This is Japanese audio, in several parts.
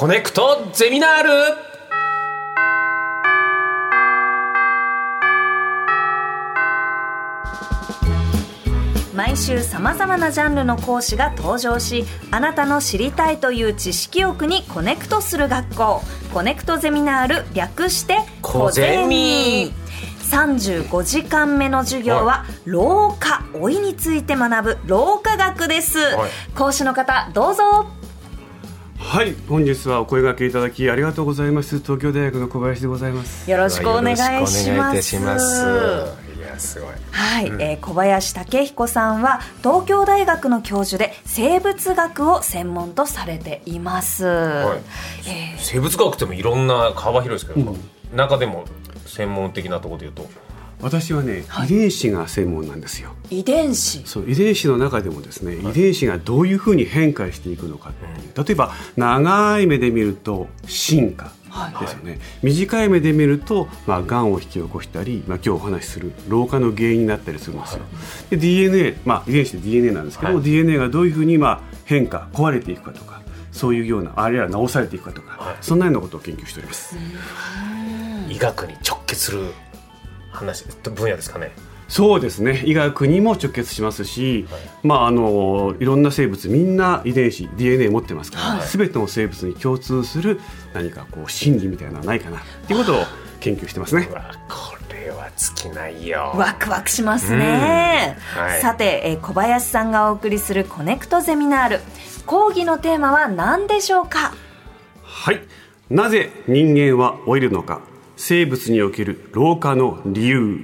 コネクトゼミナール。毎週さまざまなジャンルの講師が登場しあなたの知りたいという知識欲にコネクトする学校。コネクトゼミナール略してコゼミ。35時間目の授業は老化老いについて学ぶ老化学です、はい。講師の方どうぞはい本日はお声掛けいただきありがとうございます。東京大学の小林でございます。よろしくお願いします。たしますいやす。ごいはい、えー小林武彦さんは東京大学の教授で生物学を専門とされています、はい。えー生物学ってもいろんな幅広いですけど、中でも専門的なところで言うと私はね、遺伝子が専門なんですよ。遺伝子。そう遺伝子の中でもですね、遺伝子がどういうふうに変化していくのかっていう。例えば長い目で見ると進化ですよね、短い目で見ると、まあ、がんを引き起こしたり、まあ、今日お話しする老化の原因になったりするんですよ、で DNA、まあ、遺伝子で DNA なんですけども、はい。DNA がどういうふうにまあ変化壊れていくかとかそういうようなあるいは治されていくかとか、はい。そんなようなことを研究しております、医学に直結する話分野ですかね。そうですね。医学にも直結しますし、まあ、あのいろんな生物みんな遺伝子 DNA 持ってますから、はい。全ての生物に共通する何かこう心理みたいなのはないかなっていうことを研究してますね。これは尽きないよ。ワクワクしますね、うん。はい。さて、えー小林さんがお送りするコネクトゼミナール講義のテーマは何でしょうか？はい。なぜ人間は老いるのか生物における老化の理由。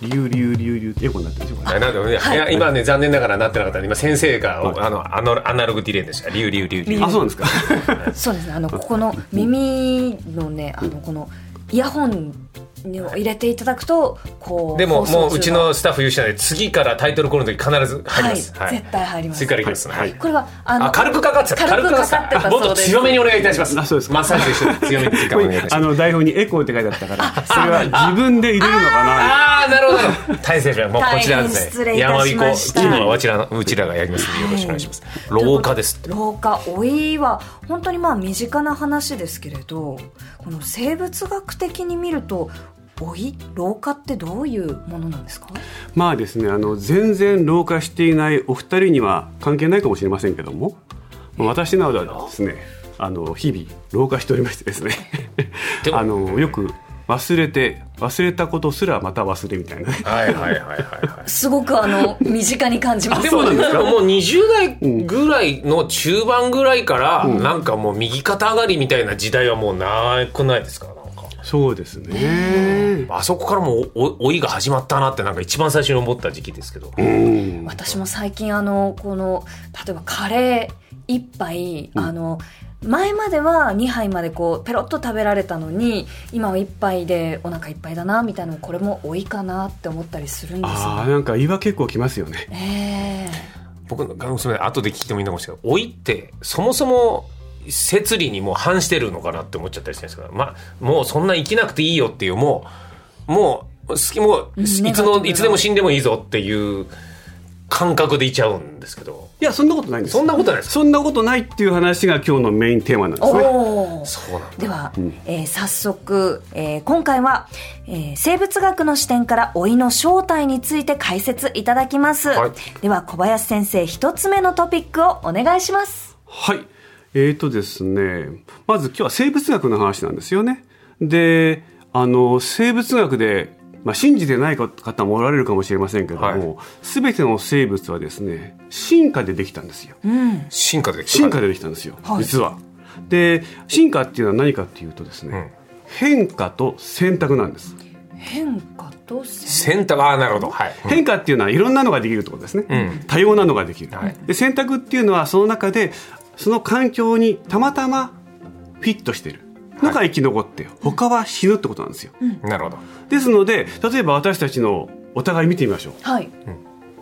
理由理由理由理由ってよくなってるんですよ。これあなんかねい。や今ね残念ながらなってなかったんで今先生が、あのあのアナログディレイでしたリュウリュウリュウリュウあそうなんですか？そうですね。あのここの耳のねあのこのイヤホンを入れていただくとこうでももううちのスタッフ優秀なんで次からタイトルコールの時必ず入ります、はい絶対入ります。次からいきます、はい。これはあのあ軽くかかってた。軽くかかってたあもっと強めにお願いいたします。あそうですか。マッサージと一緒に強めに時間お願いいたします。あの台本にエコーって書いてあったから それは自分で入れるのかな。ああなるほど。大変失礼しましたもうこちらですね山彦はうちらのうちらがやりますのでよろしくお願いします、老化です老化老いは本当にまあ身近な話ですけれどこの生物学的に見ると老い老化ってどういうものなんですか？まあですねあの全然老化していないお二人には関係ないかもしれませんけどもまあ私などはですねあの日々老化しておりましてですね。あのよく忘れて忘れたことすらまた忘れみたいなね。はいはいはいはいはい。すごくあの身近に感じます。でもなんか？もう20代ぐらいの中盤ぐらいから、なんかもう右肩上がりみたいな時代はもうなくないですか？そうですね。あそこからも老いが始まったなってなんか一番最初に思った時期ですけど、うん。私も最近あのこの例えばカレー一杯、あの前までは2杯までこうペロッと食べられたのに今は1杯でお腹いっぱいだなみたいなのこれも多いかなって思ったりするんですよああなんか胃は結構きますよね。え僕のそれ後で聞いてもいいのかもしれない。老いってそもそも摂理にもう反してるのかなって思っちゃったりしてるんですけど、まあ、もうそんな生きなくていいよっていうもうもう好きもういつのいつでも死んでもいいぞっていう感覚でいちゃうんですけど。いやそんなことないんです。そんなことないですか？そんなことないっていう話が今日のメインテーマなんですね。そうなんだ。では、えー早速、えー今回は、えー生物学の視点から老いの正体について解説いただきます、はい。では小林先生一つ目のトピックをお願いします。はい。えーとですね、まず今日は生物学の話なんですよね。で、あの、生物学で、まあ、信じてない方もおられるかもしれませんけども、すべ、ての生物はですね、進化でできたんですよ。うん。進化で進化でできたんですよ、はい。実は。で、進化っていうのは何かっていうとですね、変化と選択なんです。変化と選選択。ああなるほど。はい、変化っていうのはいろんなのができるってことですね、うん。多様なのができる、はい。で選択っていうのはその中でその環境にたまたまフィットしてる。のが生き残って、他は死ぬってことなんですよ、なるほど。ですので例えば私たちのお互い見てみましょう。はい。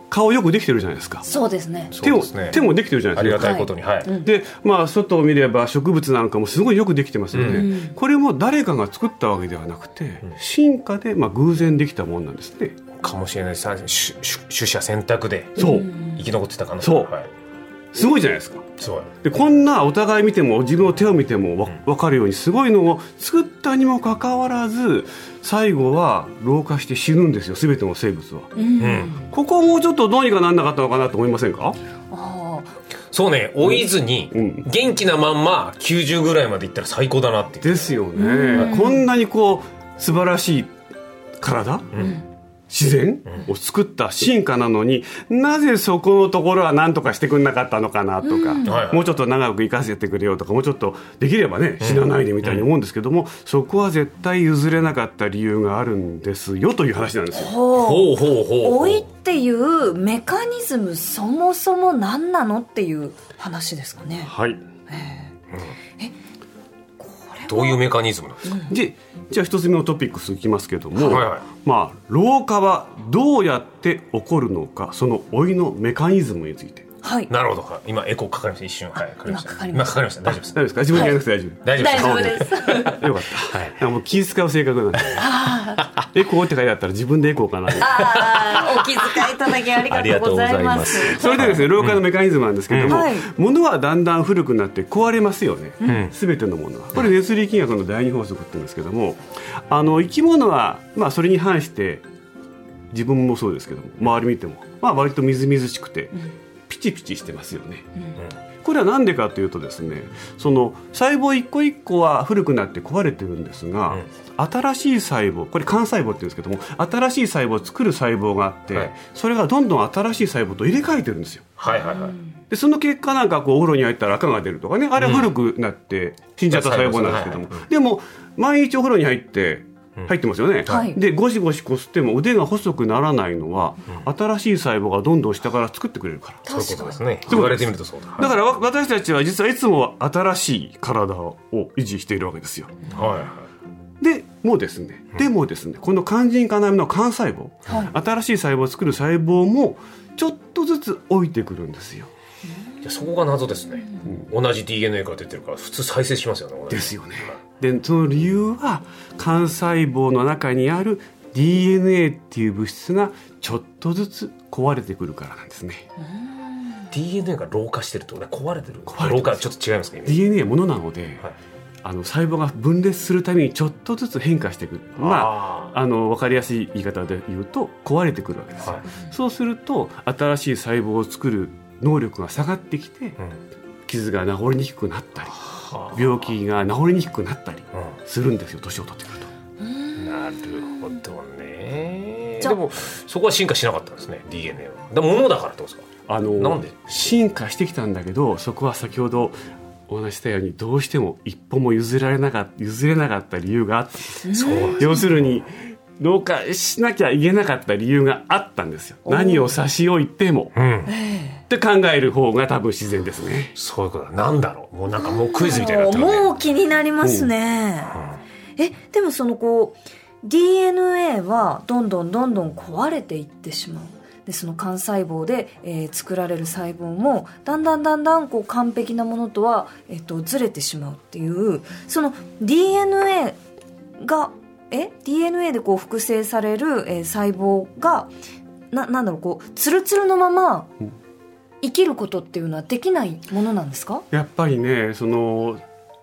顔よくできてるじゃないですか。そうですね。手もね。手もできてるじゃなありがいですか。たいことにはい、でまあ外を見れば植物なんかもすごいよくできてますよね、これも誰かが作ったわけではなくて、進化でまあ偶然できたもんなんですねかもしれないさ取捨選択でそう。生き残ってたかなそう。はい。すごいじゃないですかでこんなお互い見ても自分の手を見てもわ分かるようにすごいのを作ったにもかかわらず最後は老化して死ぬんですよ全ての生物は、うん。ここもうちょっとどうにかなんなかったのかなと思いませんか？あそうね老いずにうん。元気なまんま90ぐらいまでいったら最高だなって。ですよね。こんなにこう素晴らしい体、ん自然？を作った進化なのに、なぜそこのところは何とかしてくれなかったのかなとか、もうちょっと長く生かせてくれよとかもうちょっとできればね死なないでみたいに思うんですけども、そこは絶対譲れなかった理由があるんですよという話なんですよ。ほう。ほうほうほう老いっていうメカニズムそもそも何なのっていう話ですかね。はい。これはどういうメカニズムなんですか、でじゃあ一つ目のトピックスいきますけども、はいはい。まあ老化はどうやって起こるのかその老いのメカニズムについてはい。なるほど。はい今エコーかかりました。一瞬。はいかかりました。今かかりました。今かかりました。大丈夫です。大丈夫ですか？自分でやらなくて大丈夫、大丈夫です。大丈夫です。よかった。はい。もう気遣う性格なんで。エコーって書いてあったら自分でエコーかな。ああ、お気遣いいただきありがとうございます。それでですね、老化のメカニズムなんですけども、物はだんだん古くなって壊れますよね。ん。すべてのものは。これ熱力学の第二法則って言うんですけども、あの生き物はまあそれに反して自分もそうですけども、周り見てもまあ割とみずみずしくてピチピチしてますよね。これは何でかというとですねその細胞一個一個は古くなって壊れてるんですが、新しい細胞これ幹細胞って言うんですけども新しい細胞を作る細胞があって、はい。それがどんどん新しい細胞と入れ替えてるんですよ。はいはいはい。でその結果なんかこうお風呂に入ったら赤が出るとかねあれは古くなって死んじゃった細胞なんですけども、はいはい。でも毎日お風呂に入って入ってますよね、はい。でゴシゴシこすっても腕が細くならないのは、新しい細胞がどんどん下から作ってくれるから。そういうことですね。言われてみるとそうだ。だからわ私たちは実はいつも新しい体を維持しているわけですよ。はい。はいでもですね、でもですねこの肝腎要の幹細胞、新しい細胞を作る細胞もちょっとずつ老いてくるんですよ。じゃあそこが謎ですね、同じ DNA から出てるから普通再生しますよねですよね。でその理由は幹細胞の中にある DNA っていう物質がちょっとずつ壊れてくるからなんですね。DNA が老化してるってことは壊れてる。壊れてる老化ちょっと違います DNA はものなので、はい。あの細胞が分裂するためにちょっとずつ変化してくる。まあああの分かりやすい言い方で言うと壊れてくるわけです。よ、はい。そうすると新しい細胞を作る能力が下がってきてうん。傷が治りにくくなったりはあ病気が治りにくくなったりうするんですよ年を取ってくると。んなるほどね。でもそこは進化しなかったんですね DNA は。でも物だからってことですか？あのなんで？進化してきたんだけどそこは先ほどお話ししたようにどうしても一歩も譲られなかった譲れなかった理由があったそうなんです要するに老化しなきゃいけなかった理由があったんですよ。何を差し置いても。うんって考える方が多分自然ですねそういうことだなんだろうもうなんかもうクイズみたいになってるねもう気になりますね。え、でもそのこう、DNA はどんどんどんどん壊れていってしまう。で、その幹細胞で、えー作られる細胞も、だんだんだんだんこう完璧なものとは、えっ、と、ずれてしまうっていう、その DNA が、え ?DNA でこう複製される、えー細胞が、な、なんだろう、こう、ツルツルのまま、生きることっていうのはできないものなんですか？やっぱりねその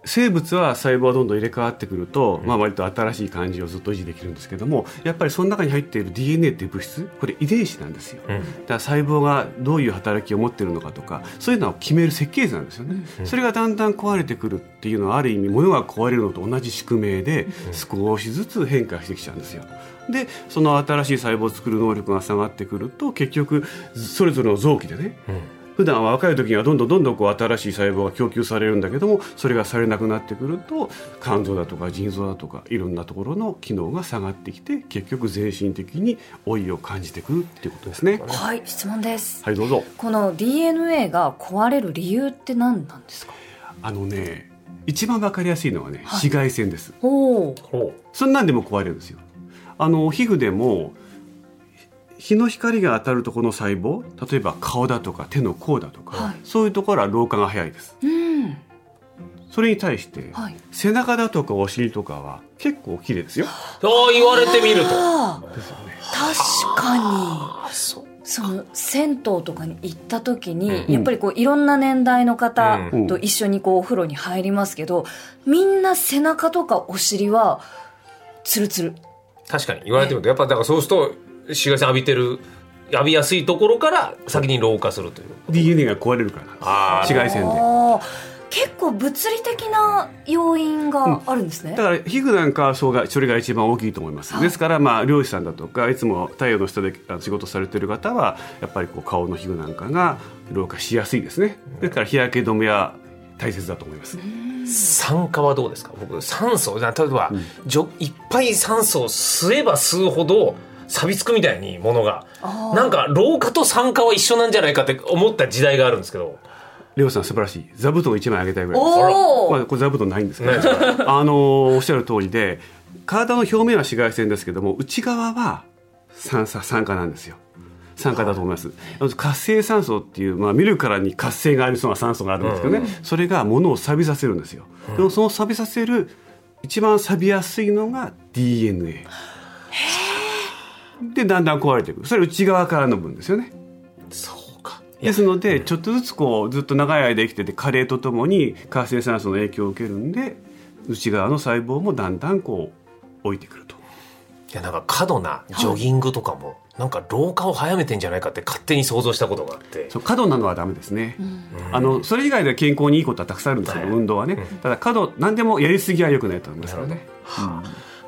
生物は細胞がどんどん入れ替わってくると、まあ、割と新しい感じをずっと維持できるんですけどもやっぱりその中に入っている DNA っていう物質これ遺伝子なんですよ、うん。だから細胞がどういう働きを持っているのかとかそういうのを決める設計図なんですよね、それがだんだん壊れてくるっていうのはある意味物が壊れるのと同じ宿命で少しずつ変化してきちゃうんですよでその新しい細胞を作る能力が下がってくると結局それぞれの臓器でねうん。普段は若い時にはどんどんどんどんこう新しい細胞が供給されるんだけどもそれがされなくなってくると肝臓だとか腎臓だとかいろんなところの機能が下がってきて結局全身的に老いを感じてくるっていうことですね。はい、質問です。はいどうぞ。この DNA が壊れる理由って何なんですか？あのね一番わかりやすいのはね、はい。紫外線です。おおほそんなんでも壊れるんですよあの皮膚でも日の光が当たるところの細胞例えば顔だとか手の甲だとか、はい。そういうところは老化が早いです。うん。それに対して、はい。背中だとかお尻とかは結構綺麗ですよ。うああ言われてみると。ああ確かあそうその銭湯とかに行った時に、うん。やっぱりこういろんな年代の方うん。と一緒にこうお風呂に入りますけど、みんな背中とかお尻はツルツル確かに言われてみるとやっぱだからそうすると紫外線浴びてる浴びやすいところから先に老化するという。DNA が壊れるから紫外線で。結構物理的な要因があるんですね、だから皮膚なんかはそれがそれが一番大きいと思います、ですからまあ漁師さんだとかいつも太陽の下であ仕事されてる方はやっぱりこう顔の皮膚なんかが老化しやすいですね。ですから日焼け止めは大切だと思います、酸化はどうですか？僕酸素例えば、じょいっぱい酸素を吸えば吸うほど錆びつくみたいにものが。なんか老化と酸化は一緒なんじゃないかって思った時代があるんですけど。漁師さん素晴らしい。座布団1枚あげたいぐらいです。まあ、これ座布団ないんですけど。ないですあのおっしゃる通りで体の表面は紫外線ですけども内側は酸素酸化なんですよ酸化だと思います。活性酸素っていう、まあ、見るからに活性がありそうな酸素があるんですけどね、それが物を錆びさせるんですよ、でもその錆びさせる一番錆びやすいのが DNA でだんだん壊れていく。それ内側からの分ですよね。そうか。ですのでちょっとずつこうずっと長い間生きてて加齢とともに活性酸素の影響を受けるんで内側の細胞もだんだんこう置いてくるといやなんか過度なジョギングとかも、なんか老化を早めてんじゃないかって勝手に想像したことがあって。そう過度なのはダメですね、あのそれ以外で健康にいいことはたくさんあるんですけど、はい。運動はね、ただ過度何でもやりすぎは良くないと思いますからね。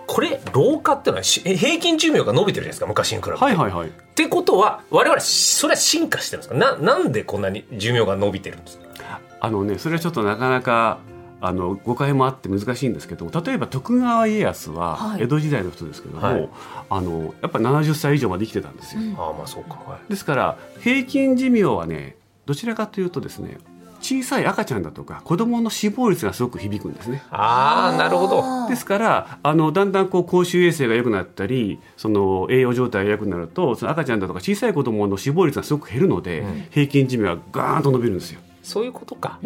これ老化ってのはし平均寿命が伸びてるじゃないですか昔に比べて、はいはいはい。ってことは我々それは進化してるんですか？ななんでこんなに寿命が伸びてるんですか？あのねそれはちょっとなかなかあの誤解もあって難しいんですけど例えば徳川家康ははい。江戸時代の人ですけども、はい。あのやっぱり70歳以上まで生きてたんですよ、ああまあそうか、はい。ですから平均寿命はねどちらかというとですね小さい赤ちゃんだとか子供の死亡率がすごく響くんですね。ああなるほど。ですからあのだんだんこう公衆衛生が良くなったりその栄養状態が良くなるとその赤ちゃんだとか小さい子供の死亡率がすごく減るので、うん。平均寿命はガーンと伸びるんですよ。そういうことか、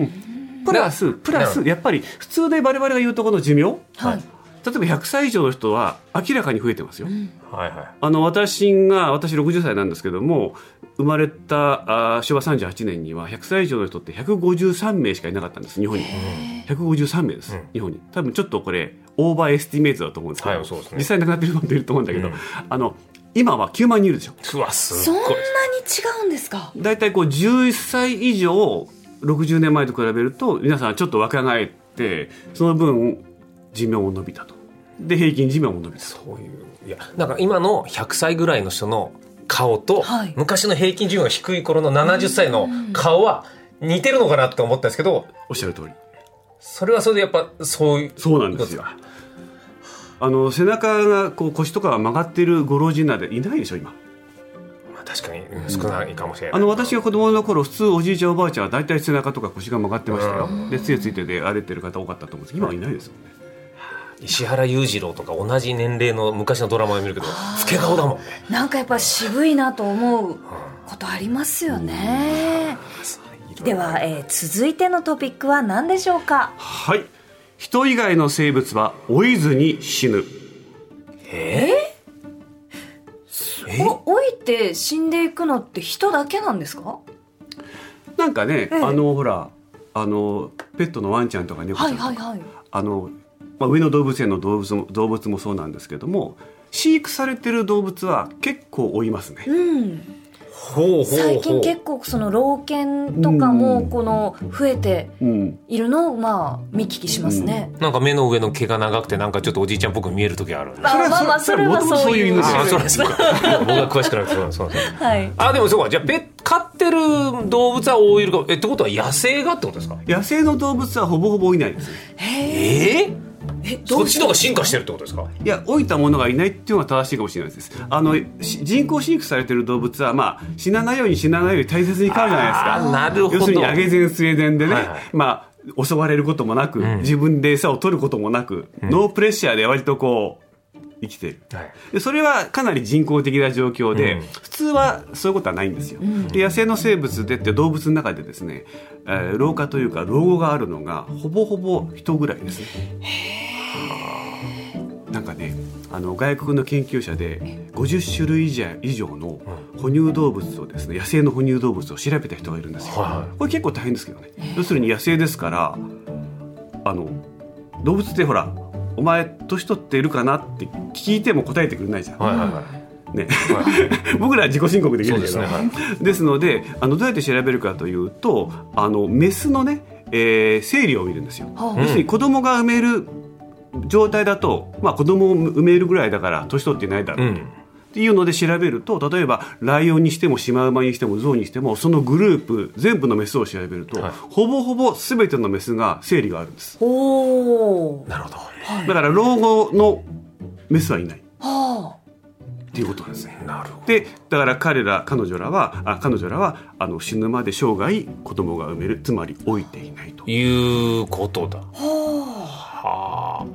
プラスプラスやっぱり普通で我々が言うところの寿命、はい、例えば100歳以上の人は明らかに増えてますよ。はいはい。あの私が私60歳なんですけども生まれたあー昭和38年には100歳以上の人って153名しかいなかったんです日本に。153名です、うん。日本に。多分ちょっとこれ overestimate だと思うんですけど、はいそうですね。実際亡くなってる人もいると思うんだけど、うん。あの今は9万人いるでしょ。うわすそんなに違うんですか？大体こう11歳以上60年前と比べると皆さんちょっと若返ってその分寿命も伸びたと。で平均寿命も伸びたと。そういういやなんか今の100歳ぐらいの人の顔と、はい。昔の平均寿命が低い頃の70歳の顔は似てるのかなって思ったんですけどおっしゃる通り。それはそれでやっぱそういうそうなんですよ。あの背中がこう腰とかが曲がってるご老人なんていないでしょ今。まあ、確かにうん少ないかもしれない、あの私が子供の頃普通おじいちゃんおばあちゃんは大体背中とか腰が曲がってましたよ、で杖ついてで歩いてる方多かったと思うんですけど今はいないですもんね。石原裕次郎とか同じ年齢の昔のドラマを見るけど老け顔だもんね。なんかやっぱ渋いなと思うことありますよね、では、えー続いてのトピックは何でしょうか？はい。人以外の生物は老いずに死ぬ。ええお老いて死んでいくのって人だけなんですか？なんかね、ええ。あのほらあのペットのワンちゃんとか猫ちゃんとか、はいはいはい。あの、まあ、上野動物園の動物も動物もそうなんですけども飼育されてる動物は結構老いますね、うん最近結構その老犬とかもこの増えてうん、いるのをまあ見聞きしますね、なんか目の上の毛が長くてなんかちょっとおじいちゃんっぽく見える時あるんであまあまあそれはそういう。犬ああそうなんですか。僕が詳しくなくてそうなんです。はい。あでもそうか。じゃあペ飼ってる動物は老いるか。えってことは野生がってことですか？野生の動物はほぼほぼいないです。ねえええどそうっちの方が進化してるってことですか？いや老いたものがいないっていうのが正しいかもしれないです。あのし人工飼育されてる動物はまあ死なないように死なないように大切に飼うじゃないですか。あなるほど。要するに上げ前スウェーデンでね、はいはい。まあ襲われることもなく、ん。自分で餌を取ることもなく、ノープレッシャーで割とこう生きている。はい。でそれはかなり人工的な状況で、うん。普通はそういうことはないんですよ、で野生の生物でって動物の中でですね、えー老化というか老後があるのがほぼほぼ人ぐらいですねなんかねあの外国の研究者で50種類以上以上の哺乳動物をですね野生の哺乳動物を調べた人がいるんですよ。これ結構大変ですけどね。要するに野生ですからあの動物ってほらお前年取っているかなって聞いても答えてくれないじゃん。はいはいはいね、はい 僕らは自己申告できるけどそうですねはですのであのどうやって調べるかというとあのメスのね、えー生理を見るんですよ。は要するに子供が産める状態だと、まあ、子供を産めるぐらいだから年取ってないだろうと。うん。っていうので調べると例えばライオンにしてもシマウマにしてもゾウにしてもそのグループ全部のメスを調べると、はい。ほぼほぼ全てのメスが生理があるんです。おおなるほど。だから老後のメスはいない。はっていうことなんですね。なるほど。でだから彼ら彼女らはあ彼女らはあの死ぬまで生涯子供が産める。つまり老いていないと。いうことだ。あははあ。あ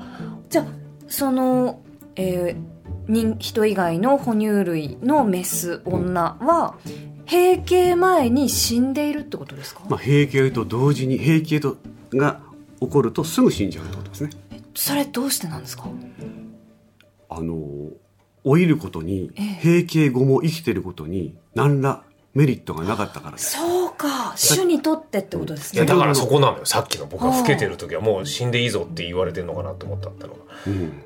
じゃあその、えー人人以外の哺乳類のメス女は閉経前に死んでいるってことですか、まあ、閉経と同時に閉経とが起こるとすぐ死んじゃうってことですね。それどうしてなんですか？あの老いることにええ。閉経後も生きてることに何らメリットがなかったからです。そうか種にとってってことですね。だからそこなのよ。さっきの僕が老けてる時はもう死んでいいぞって言われてるのかなと思ったのがうん。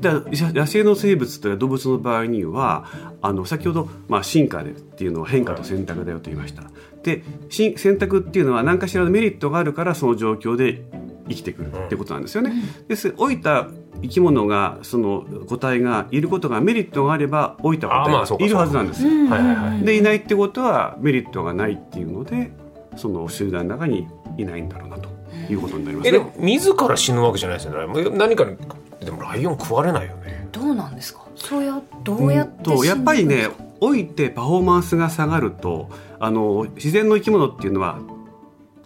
野野生の生物というか動物の場合にはあの先ほど、まあ、進化でっていうのは変化と選択だよと言いました、でし選択っていうのは何かしらのメリットがあるからその状況で生きてくるってことなんですよね。です老いた生き物がその個体がいることがメリットがあれば老いた個体がいるはずなんです。よ。うんはいはいはいでいないってことはメリットがないっていうのでその集団の中にいないんだろうなということになりますね。えでも。自ら死ぬわけじゃないですよね。何かにでもライオン食われないよね。どうなんですかそうやどうやってやっぱりね老いてパフォーマンスが下がるとあの自然の生き物っていうのは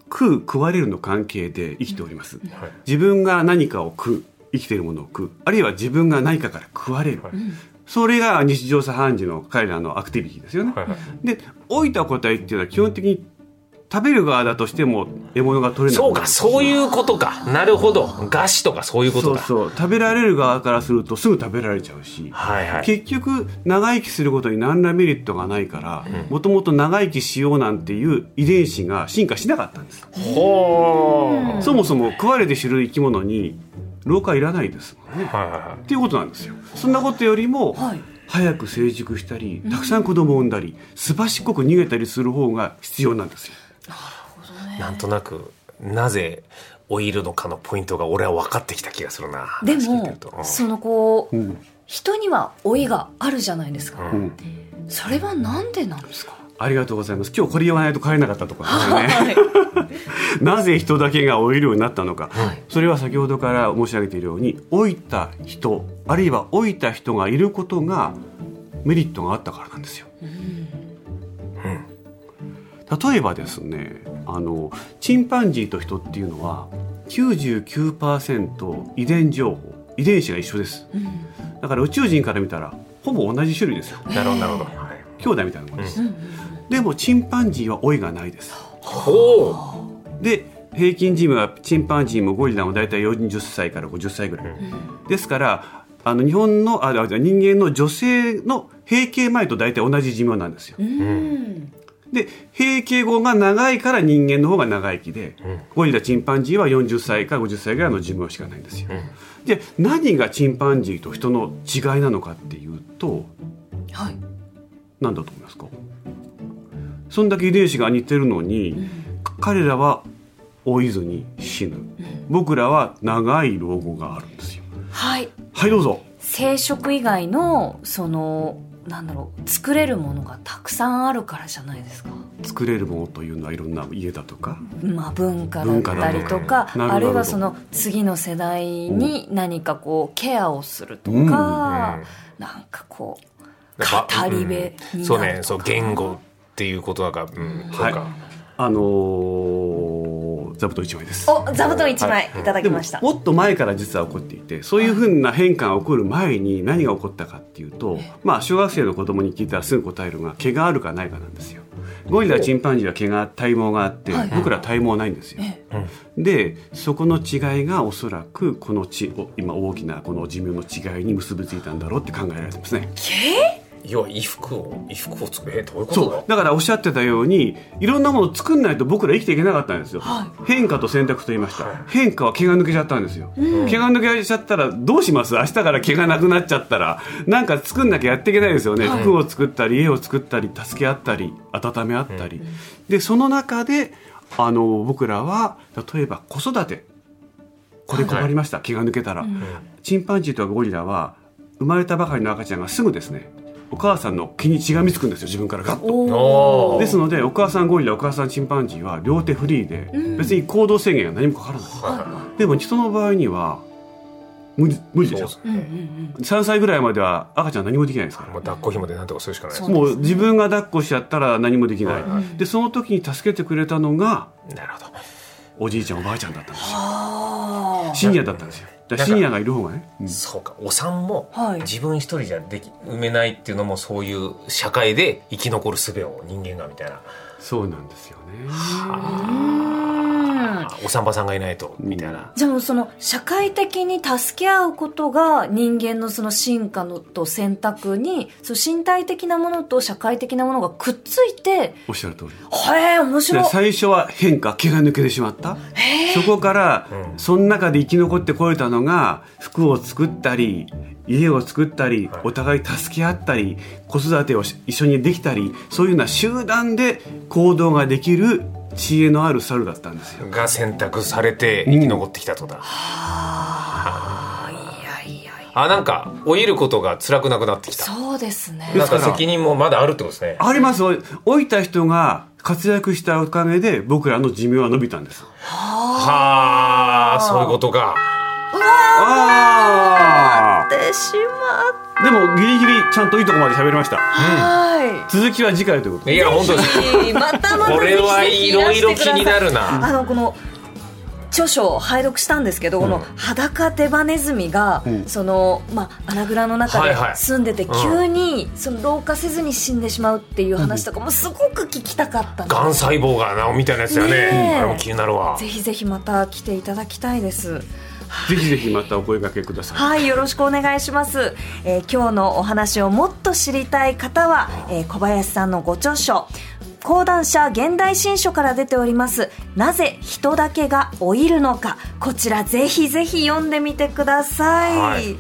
食う食われるの関係で生きております。はい。自分が何かを食う生きているものを食う。あるいは自分が何かから食われる、はい。それが日常茶飯事の彼らのアクティビティですよね。はいはい。で老いた個体っていうのは基本的に食べる側だとしても獲物が取れない。そうかそういうことか。なるほど。餓死とかそういうことだそうそう。食べられる側からするとすぐ食べられちゃうし、はいはい。結局長生きすることに何らメリットがないからもともと長生きしようなんていう遺伝子が進化しなかったんです、ほー。そもそも食われて知る生き物に老化いらないですもんね。はいはいはっていうことなんですよ。そんなことよりも、はい。早く成熟したりたくさん子供を産んだりすばしっこく逃げたりする方が必要なんですよ。いなんとなくなぜ老いるのかのポイントが俺は分かってきた気がするな。でもうんそのこう、うん。人には老いがあるじゃないですか、うん。それはなんでなんですか？ありがとうございます。今日これ言わないと帰れなかったところですよね。はい なぜ人だけが老いるようになったのか、はい。それは先ほどから申し上げているように老いた人あるいは老いた人がいることがメリットがあったからなんですよ。例えばですねあのチンパンジーと人っていうのは99%遺伝情報遺伝子が一緒です。うんだから宇宙人から見たらほぼ同じ種類ですよ。なるほどなるほど、はい、兄弟みたいなものです、うん。うんでもチンパンジーは老いがないです。ほで平均寿命はチンパンジーもゴリラも大体40歳から50歳ぐらい、ですからあの日本のああ人間の女性の閉経前と大体同じ寿命なんですよ。うん。で閉経後が長いから人間の方が長生きで、うん。ゴリラチンパンジーは40歳から50歳ぐらいの寿命しかないんですよ、うん。で何がチンパンジーと人の違いなのかっていうとはい。何だと思いますか？そんだけ遺伝子が似てるのに、彼らは老いずに死ぬ、僕らは長い老後があるんですよ。はい。はいどうぞ。生殖以外のそのなんだろう作れるものがたくさんあるからじゃないですか、作れるものというのはいろんな家だとかまあ、文化だったりとか文化だとかなるほどあるいはその次の世代に何かこうケアをするとか、うん。なんかこう語り部になるとか。うん。そうね。そう言語っていうことだから、うん、そうはいか、あのー座布団一枚です。お座布団1枚い。ただきました、もっと前から実は起こっていてそういうふうな変化が起こる前に何が起こったかっていうと、まあ、小学生の子供に聞いたらすぐ答えるのが毛があるかないかなんですよ。ゴリラチンパンジーは毛が体毛があって、はい。僕ら体毛ないんですよ。でそこの違いがおそらくこのちお今大きなこの寿命の違いに結びついたんだろうって考えられてますね。要は衣服を衣服を作る。えどういうこと？そう。だからおっしゃってたようにいろんなものを作んないと僕ら生きていけなかったんですよ、変化と選択と言いました、変化は毛が抜けちゃったんですよ、毛が抜けちゃったらどうします？明日から毛がなくなっちゃったら。なんか作んなきゃやっていけないですよね、服を作ったり家を作ったり助け合ったり温め合ったり、でその中であの僕らは例えば子育て。これ困りました、毛が抜けたら、チンパンジーとかゴリラは生まれたばかりの赤ちゃんがすぐですねお母さんの毛に血がみつくんですよ自分からガッと。ですのでお母さんゴリラお母さんチンパンジーは両手フリーで別に行動制限が何もかからない、でも人の場合には無理無理でしょ。そうです3歳ぐらいまでは赤ちゃん何もできないですから。もう抱っこ紐でなんとかするしかない。ですもう自分が抱っこしちゃったら何もできない、はいでその時に助けてくれたのがなるほど。おじいちゃんおばあちゃんだったんですよ。あシニアだったんですよだからシニアがいる方がね、うん。そうか。お産もはい。自分一人じゃでき埋めないっていうのもそういう社会で生き残る術を人間がみたいな。そうなんですよね。あうんお産婆さんがいないとみたいな、じゃあもうその社会的に助け合うことが人間のその進化のと選択にその身体的なものと社会的なものがくっついておっしゃる通り。へえ面白い。で最初は変化毛が抜けてしまった。そこから、うん。その中で生き残ってこれたのが服を作ったり家を作ったり、はい。お互い助け合ったり子育てをし一緒にできたりそういうような集団で行動ができる知恵のある猿だったんですよ。が選択されて生き残ってきたとだ、あーいやいやいや。あなんか老いることが辛くなくなってきた。そうですね。なんか責任もまだあるってことですね。あります。老いた人が活躍したおかげで僕らの寿命は伸びたんです。はあそういうことか。あってしまっーでもギリギリちゃんといいとこまで喋りました。たは続きは次回ということで。いや本当ですいまたまたこれはいろいろ気になるな。あのこの著書を拝読したんですけど、この裸手羽ネズミが、うん。そのまあ穴蔵の中で住んでて、うん。急にその老化せずに死んでしまうっていう話とかもすごく聞きたかったんでがん細胞がなみたいなやつだよねあれも気になるわ。ぜひぜひまた来ていただきたいです。ぜひぜひまたお声掛けください。はい、よろしくお願いします。えー今日のお話をもっと知りたい方は、えー小林さんのご著書、講談社現代新書から出ております、なぜ人だけが老いるのか、こちらぜひぜひ読んでみてください。はい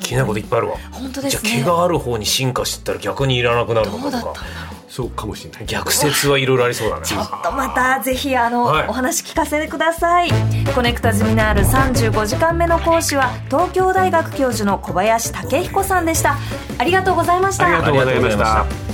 気になることいっぱいあるわ本当ですねじゃあ毛がある方に進化してったら逆にいらなくなるのどうだかとかったんだろう。そうかもしれない。逆説はいろいろありそうだね。ちょっとまたぜひあの、はい。お話聞かせてください。コネクタ済みのある35時間目の講師は東京大学教授の小林武彦さんでした。ありがとうございました。ありがとうございました